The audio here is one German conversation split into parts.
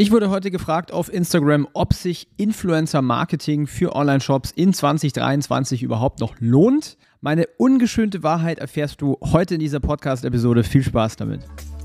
Ich wurde heute gefragt auf Instagram, ob sich Influencer-Marketing für Online-Shops in 2023 überhaupt noch lohnt. Meine ungeschönte Wahrheit erfährst du heute in dieser Podcast-Episode. Viel Spaß damit.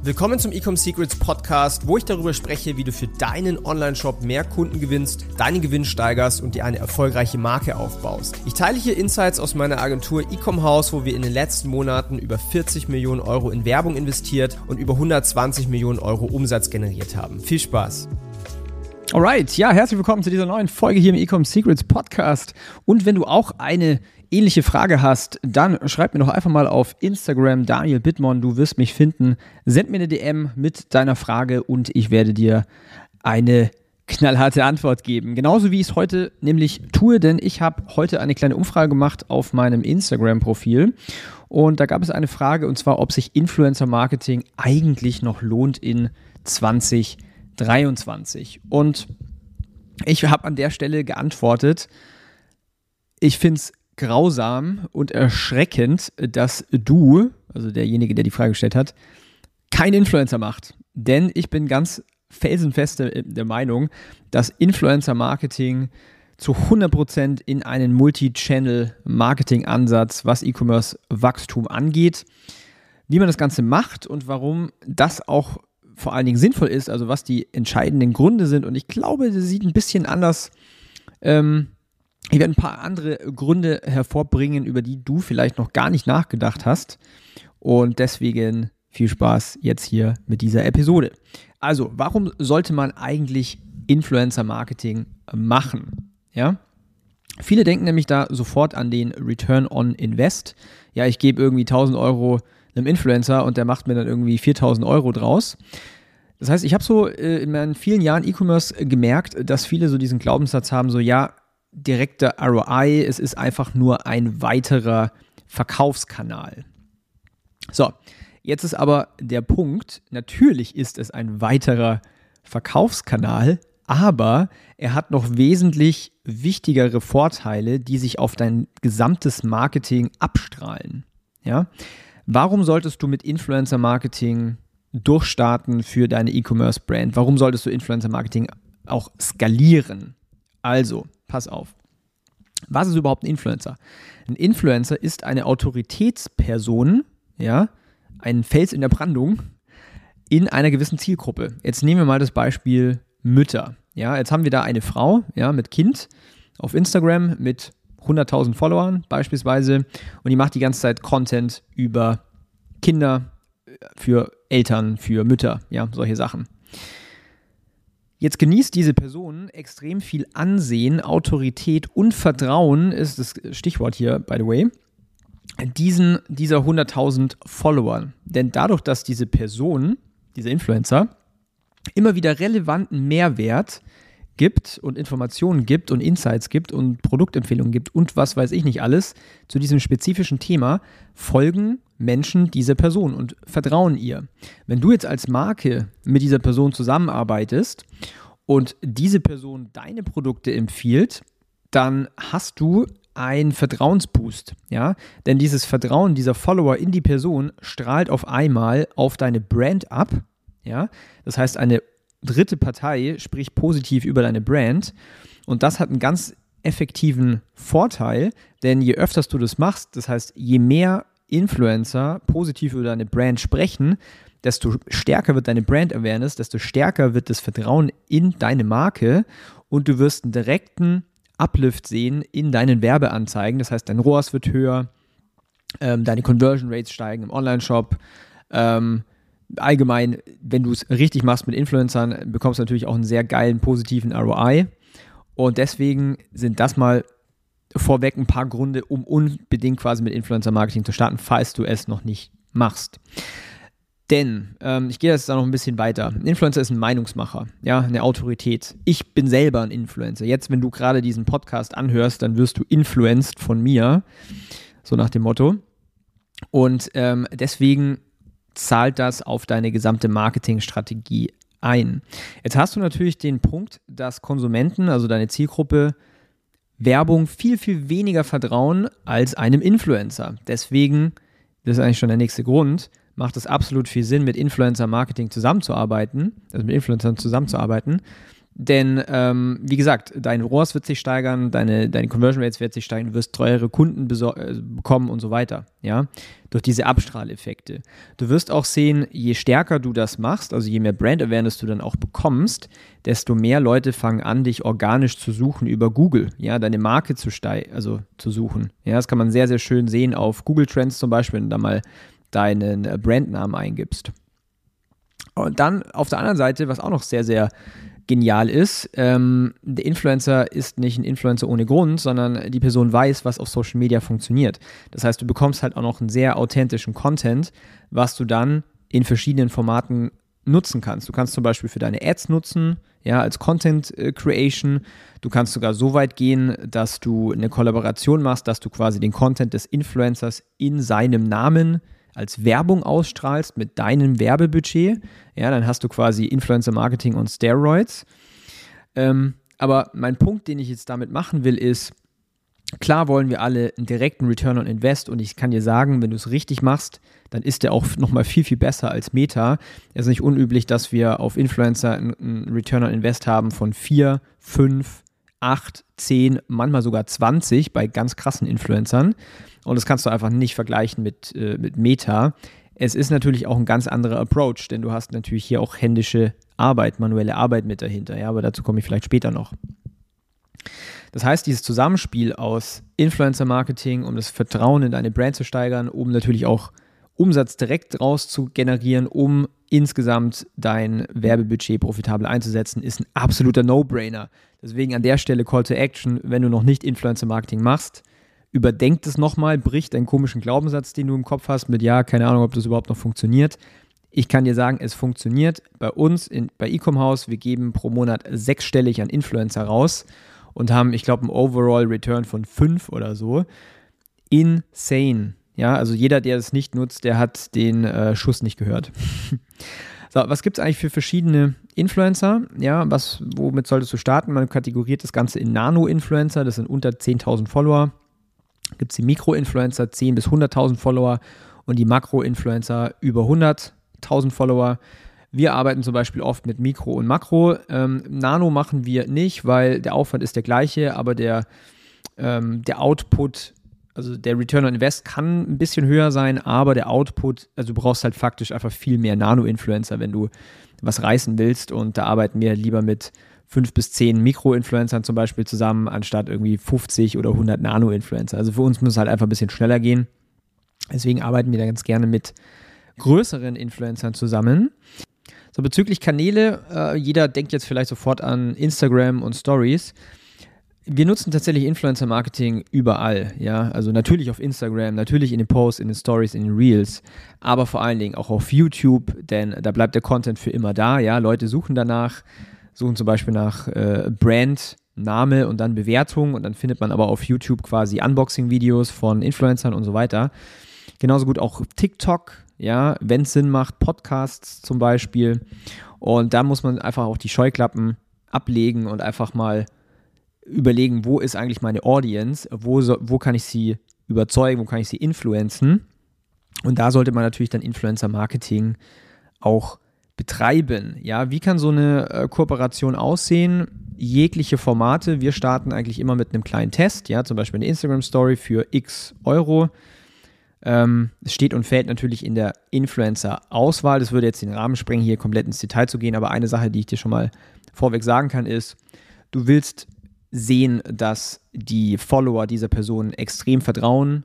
Willkommen zum Ecom Secrets Podcast, wo ich darüber spreche, wie du für deinen Online-Shop mehr Kunden gewinnst, deinen Gewinn steigerst und dir eine erfolgreiche Marke aufbaust. Ich teile hier Insights aus meiner Agentur Ecom House, wo wir in den letzten Monaten über 40 Millionen Euro in Werbung investiert und über 120 Millionen Euro Umsatz generiert haben. Viel Spaß! Alright, ja, herzlich willkommen zu dieser neuen Folge hier im Ecom Secrets Podcast. Und wenn du auch eine ähnliche Frage hast, dann schreib mir doch einfach mal auf Instagram Daniel Bittmann, du wirst mich finden. Send mir eine DM mit deiner Frage und ich werde dir eine knallharte Antwort geben. Genauso wie ich es heute nämlich tue, denn ich habe heute eine kleine Umfrage gemacht auf meinem Instagram-Profil und da gab es eine Frage und zwar, ob sich Influencer-Marketing eigentlich noch lohnt in 2023. Und ich habe an der Stelle geantwortet, ich finde es grausam und erschreckend, dass du, also derjenige, der die Frage gestellt hat, kein Influencer macht. Denn ich bin ganz felsenfest der Meinung, dass Influencer-Marketing zu 100% in einen Multi-Channel-Marketing-Ansatz, was E-Commerce-Wachstum angeht. Wie man das Ganze macht und warum das auch vor allen Dingen sinnvoll ist, also was die entscheidenden Gründe sind. Und ich glaube, das sieht ein bisschen anders ähm, ich werde ein paar andere Gründe hervorbringen, über die du vielleicht noch gar nicht nachgedacht hast. Und deswegen viel Spaß jetzt hier mit dieser Episode. Also, warum sollte man eigentlich Influencer-Marketing machen? Ja? Viele denken nämlich da sofort an den Return on Invest. Ja, ich gebe irgendwie 1000 Euro einem Influencer und der macht mir dann irgendwie 4000 Euro draus. Das heißt, ich habe so äh, in meinen vielen Jahren E-Commerce gemerkt, dass viele so diesen Glaubenssatz haben, so ja, direkter ROI, es ist einfach nur ein weiterer Verkaufskanal. So, jetzt ist aber der Punkt, natürlich ist es ein weiterer Verkaufskanal, aber er hat noch wesentlich wichtigere Vorteile, die sich auf dein gesamtes Marketing abstrahlen. Ja? Warum solltest du mit Influencer Marketing durchstarten für deine E-Commerce-Brand? Warum solltest du Influencer Marketing auch skalieren? Also, pass auf. Was ist überhaupt ein Influencer? Ein Influencer ist eine Autoritätsperson, ja, ein Fels in der Brandung in einer gewissen Zielgruppe. Jetzt nehmen wir mal das Beispiel Mütter. Ja, jetzt haben wir da eine Frau, ja, mit Kind auf Instagram mit 100.000 Followern beispielsweise und die macht die ganze Zeit Content über Kinder, für Eltern, für Mütter, ja, solche Sachen. Jetzt genießt diese Person extrem viel Ansehen, Autorität und Vertrauen, ist das Stichwort hier, by the way, diesen, dieser 100.000 Follower. Denn dadurch, dass diese Person, dieser Influencer, immer wieder relevanten Mehrwert gibt und Informationen gibt und Insights gibt und Produktempfehlungen gibt und was weiß ich nicht alles zu diesem spezifischen Thema, folgen Menschen dieser Person und vertrauen ihr. Wenn du jetzt als Marke mit dieser Person zusammenarbeitest und diese Person deine Produkte empfiehlt, dann hast du einen Vertrauensboost, ja? Denn dieses Vertrauen dieser Follower in die Person strahlt auf einmal auf deine Brand ab, ja? Das heißt, eine dritte Partei spricht positiv über deine Brand und das hat einen ganz effektiven Vorteil, denn je öfters du das machst, das heißt, je mehr Influencer positiv über deine Brand sprechen, desto stärker wird deine Brand Awareness, desto stärker wird das Vertrauen in deine Marke und du wirst einen direkten Uplift sehen in deinen Werbeanzeigen. Das heißt, dein ROAS wird höher, ähm, deine Conversion Rates steigen im Online-Shop. Ähm, allgemein, wenn du es richtig machst mit Influencern, bekommst du natürlich auch einen sehr geilen, positiven ROI. Und deswegen sind das mal vorweg ein paar Gründe, um unbedingt quasi mit Influencer-Marketing zu starten, falls du es noch nicht machst. Denn, ähm, ich gehe jetzt da noch ein bisschen weiter. Ein Influencer ist ein Meinungsmacher, ja, eine Autorität. Ich bin selber ein Influencer. Jetzt, wenn du gerade diesen Podcast anhörst, dann wirst du influenced von mir, so nach dem Motto. Und ähm, deswegen zahlt das auf deine gesamte Marketingstrategie ein. Jetzt hast du natürlich den Punkt, dass Konsumenten, also deine Zielgruppe, Werbung viel, viel weniger vertrauen als einem Influencer. Deswegen, das ist eigentlich schon der nächste Grund, macht es absolut viel Sinn, mit Influencer-Marketing zusammenzuarbeiten, also mit Influencern zusammenzuarbeiten. Denn, ähm, wie gesagt, dein ROAS wird sich steigern, deine, deine Conversion Rates wird sich steigern, du wirst treuere Kunden äh, bekommen und so weiter, ja, durch diese Abstrahleffekte. Du wirst auch sehen, je stärker du das machst, also je mehr Brand Awareness du dann auch bekommst, desto mehr Leute fangen an, dich organisch zu suchen über Google, ja, deine Marke zu steig also zu suchen. Ja, das kann man sehr, sehr schön sehen auf Google Trends zum Beispiel, wenn du da mal deinen äh, Brandnamen eingibst. Und dann auf der anderen Seite, was auch noch sehr, sehr genial ist. Ähm, der Influencer ist nicht ein Influencer ohne Grund, sondern die Person weiß, was auf Social Media funktioniert. Das heißt, du bekommst halt auch noch einen sehr authentischen Content, was du dann in verschiedenen Formaten nutzen kannst. Du kannst zum Beispiel für deine Ads nutzen, ja, als Content äh, Creation. Du kannst sogar so weit gehen, dass du eine Kollaboration machst, dass du quasi den Content des Influencers in seinem Namen als Werbung ausstrahlst mit deinem Werbebudget, ja, dann hast du quasi Influencer Marketing und Steroids. Ähm, aber mein Punkt, den ich jetzt damit machen will, ist, klar wollen wir alle einen direkten Return on Invest und ich kann dir sagen, wenn du es richtig machst, dann ist der auch nochmal viel, viel besser als Meta. Es ist nicht unüblich, dass wir auf Influencer einen Return on Invest haben von 4, 5, 8, 10, manchmal sogar 20 bei ganz krassen Influencern. Und das kannst du einfach nicht vergleichen mit, äh, mit Meta. Es ist natürlich auch ein ganz anderer Approach, denn du hast natürlich hier auch händische Arbeit, manuelle Arbeit mit dahinter. Ja, aber dazu komme ich vielleicht später noch. Das heißt, dieses Zusammenspiel aus Influencer-Marketing, um das Vertrauen in deine Brand zu steigern, um natürlich auch Umsatz direkt raus zu generieren, um insgesamt dein Werbebudget profitabel einzusetzen, ist ein absoluter No-Brainer. Deswegen an der Stelle Call to Action, wenn du noch nicht Influencer-Marketing machst, überdenk das nochmal, brich deinen komischen Glaubenssatz, den du im Kopf hast, mit ja, keine Ahnung, ob das überhaupt noch funktioniert. Ich kann dir sagen, es funktioniert bei uns in, bei Ecom House. Wir geben pro Monat sechsstellig an Influencer raus und haben, ich glaube, einen Overall Return von fünf oder so. Insane. Ja, also jeder, der es nicht nutzt, der hat den äh, Schuss nicht gehört. so, was gibt es eigentlich für verschiedene Influencer? Ja, was, womit solltest du starten? Man kategoriert das Ganze in Nano-Influencer, das sind unter 10.000 Follower gibt es die Mikro-Influencer 10.000 bis 100.000 Follower und die Makro-Influencer über 100.000 Follower. Wir arbeiten zum Beispiel oft mit Mikro und Makro. Ähm, Nano machen wir nicht, weil der Aufwand ist der gleiche, aber der, ähm, der Output, also der Return on Invest kann ein bisschen höher sein, aber der Output, also du brauchst halt faktisch einfach viel mehr Nano-Influencer, wenn du was reißen willst und da arbeiten wir lieber mit fünf bis zehn Mikro-Influencern zum Beispiel zusammen, anstatt irgendwie 50 oder 100 Nano-Influencer. Also für uns muss es halt einfach ein bisschen schneller gehen. Deswegen arbeiten wir da ganz gerne mit größeren Influencern zusammen. So, bezüglich Kanäle, äh, jeder denkt jetzt vielleicht sofort an Instagram und Stories. Wir nutzen tatsächlich Influencer-Marketing überall, ja. Also natürlich auf Instagram, natürlich in den Posts, in den Stories, in den Reels, aber vor allen Dingen auch auf YouTube, denn da bleibt der Content für immer da, ja. Leute suchen danach suchen zum Beispiel nach äh, Brand, Name und dann Bewertung und dann findet man aber auf YouTube quasi Unboxing-Videos von Influencern und so weiter. Genauso gut auch TikTok, ja, wenn es Sinn macht, Podcasts zum Beispiel. Und da muss man einfach auch die Scheuklappen ablegen und einfach mal überlegen, wo ist eigentlich meine Audience, wo, so, wo kann ich sie überzeugen, wo kann ich sie influenzen. Und da sollte man natürlich dann Influencer-Marketing auch betreiben. Ja, wie kann so eine äh, Kooperation aussehen? Jegliche Formate. Wir starten eigentlich immer mit einem kleinen Test, ja, zum Beispiel eine Instagram Story für x Euro. Ähm, es steht und fällt natürlich in der Influencer-Auswahl. Das würde jetzt den Rahmen sprengen, hier komplett ins Detail zu gehen, aber eine Sache, die ich dir schon mal vorweg sagen kann, ist, du willst sehen, dass die Follower dieser Person extrem vertrauen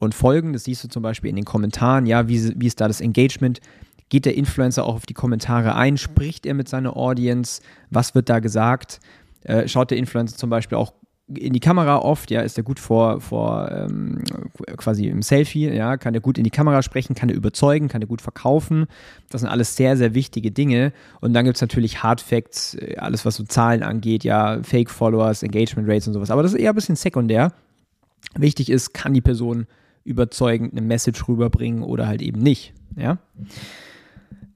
und folgen. Das siehst du zum Beispiel in den Kommentaren, ja, wie, wie ist da das Engagement? Geht der Influencer auch auf die Kommentare ein? Spricht er mit seiner Audience? Was wird da gesagt? Äh, schaut der Influencer zum Beispiel auch in die Kamera oft, ja, ist er gut vor, vor ähm, quasi im Selfie, ja, kann er gut in die Kamera sprechen, kann er überzeugen, kann er gut verkaufen. Das sind alles sehr, sehr wichtige Dinge. Und dann gibt es natürlich Hard Facts, äh, alles was so Zahlen angeht, ja, Fake Followers, Engagement Rates und sowas. Aber das ist eher ein bisschen sekundär. Wichtig ist, kann die Person überzeugend eine Message rüberbringen oder halt eben nicht, ja.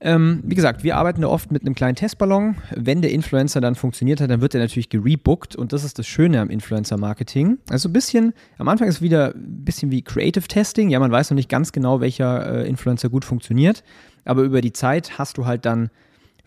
Ähm, wie gesagt, wir arbeiten da oft mit einem kleinen Testballon. Wenn der Influencer dann funktioniert hat, dann wird er natürlich gerebookt und das ist das Schöne am Influencer-Marketing. Also ein bisschen, am Anfang ist es wieder ein bisschen wie Creative Testing. Ja, man weiß noch nicht ganz genau, welcher äh, Influencer gut funktioniert, aber über die Zeit hast du halt dann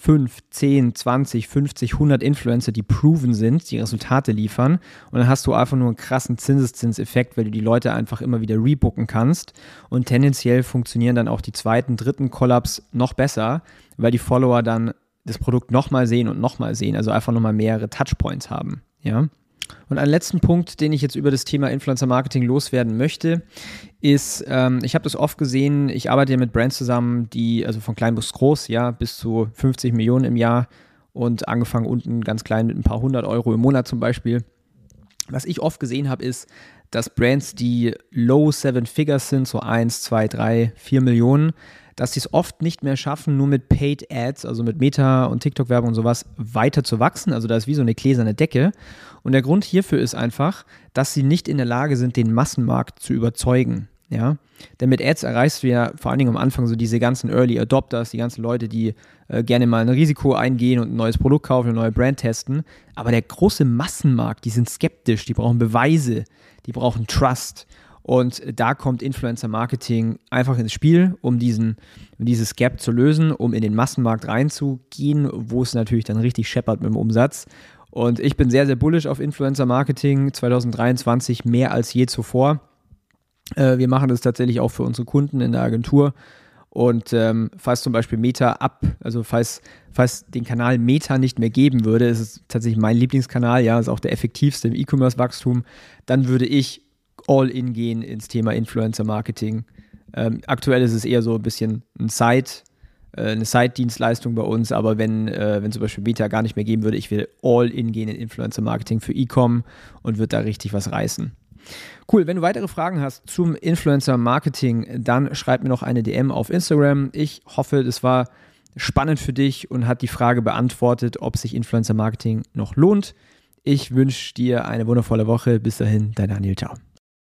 5, 10, 20, 50, 100 Influencer, die proven sind, die Resultate liefern. Und dann hast du einfach nur einen krassen Zinseszinseffekt, weil du die Leute einfach immer wieder rebooken kannst. Und tendenziell funktionieren dann auch die zweiten, dritten Collabs noch besser, weil die Follower dann das Produkt nochmal sehen und nochmal sehen, also einfach nochmal mehrere Touchpoints haben. Ja. Und ein letzten Punkt, den ich jetzt über das Thema Influencer Marketing loswerden möchte, ist, ähm, ich habe das oft gesehen, ich arbeite ja mit Brands zusammen, die, also von klein bis groß, ja, bis zu 50 Millionen im Jahr und angefangen unten ganz klein mit ein paar hundert Euro im Monat zum Beispiel. Was ich oft gesehen habe, ist, dass Brands, die low seven figures sind, so 1, 2, 3, 4 Millionen, dass sie es oft nicht mehr schaffen, nur mit Paid Ads, also mit Meta und TikTok-Werbung und sowas, weiter zu wachsen. Also da ist wie so eine gläserne Decke. Und der Grund hierfür ist einfach, dass sie nicht in der Lage sind, den Massenmarkt zu überzeugen. Ja, denn mit Ads erreichst du ja vor allen Dingen am Anfang so diese ganzen Early Adopters, die ganzen Leute, die äh, gerne mal ein Risiko eingehen und ein neues Produkt kaufen, eine neue Brand testen. Aber der große Massenmarkt, die sind skeptisch, die brauchen Beweise, die brauchen Trust. Und da kommt Influencer Marketing einfach ins Spiel, um diesen, dieses Gap zu lösen, um in den Massenmarkt reinzugehen, wo es natürlich dann richtig scheppert mit dem Umsatz. Und ich bin sehr, sehr bullish auf Influencer Marketing 2023 mehr als je zuvor. Äh, wir machen das tatsächlich auch für unsere Kunden in der Agentur. Und ähm, falls zum Beispiel Meta ab, also falls, falls den Kanal Meta nicht mehr geben würde, ist es tatsächlich mein Lieblingskanal, ja, ist auch der effektivste im E-Commerce-Wachstum, dann würde ich all in gehen ins Thema Influencer Marketing. Ähm, aktuell ist es eher so ein bisschen ein Side, äh, eine Side-Dienstleistung bei uns, aber wenn, äh, wenn zum Beispiel Beta gar nicht mehr geben würde, ich will all in gehen in Influencer Marketing für E-Com und würde da richtig was reißen. Cool, wenn du weitere Fragen hast zum Influencer Marketing, dann schreib mir noch eine DM auf Instagram. Ich hoffe, das war spannend für dich und hat die Frage beantwortet, ob sich Influencer Marketing noch lohnt. Ich wünsche dir eine wundervolle Woche. Bis dahin, dein Daniel. Ciao.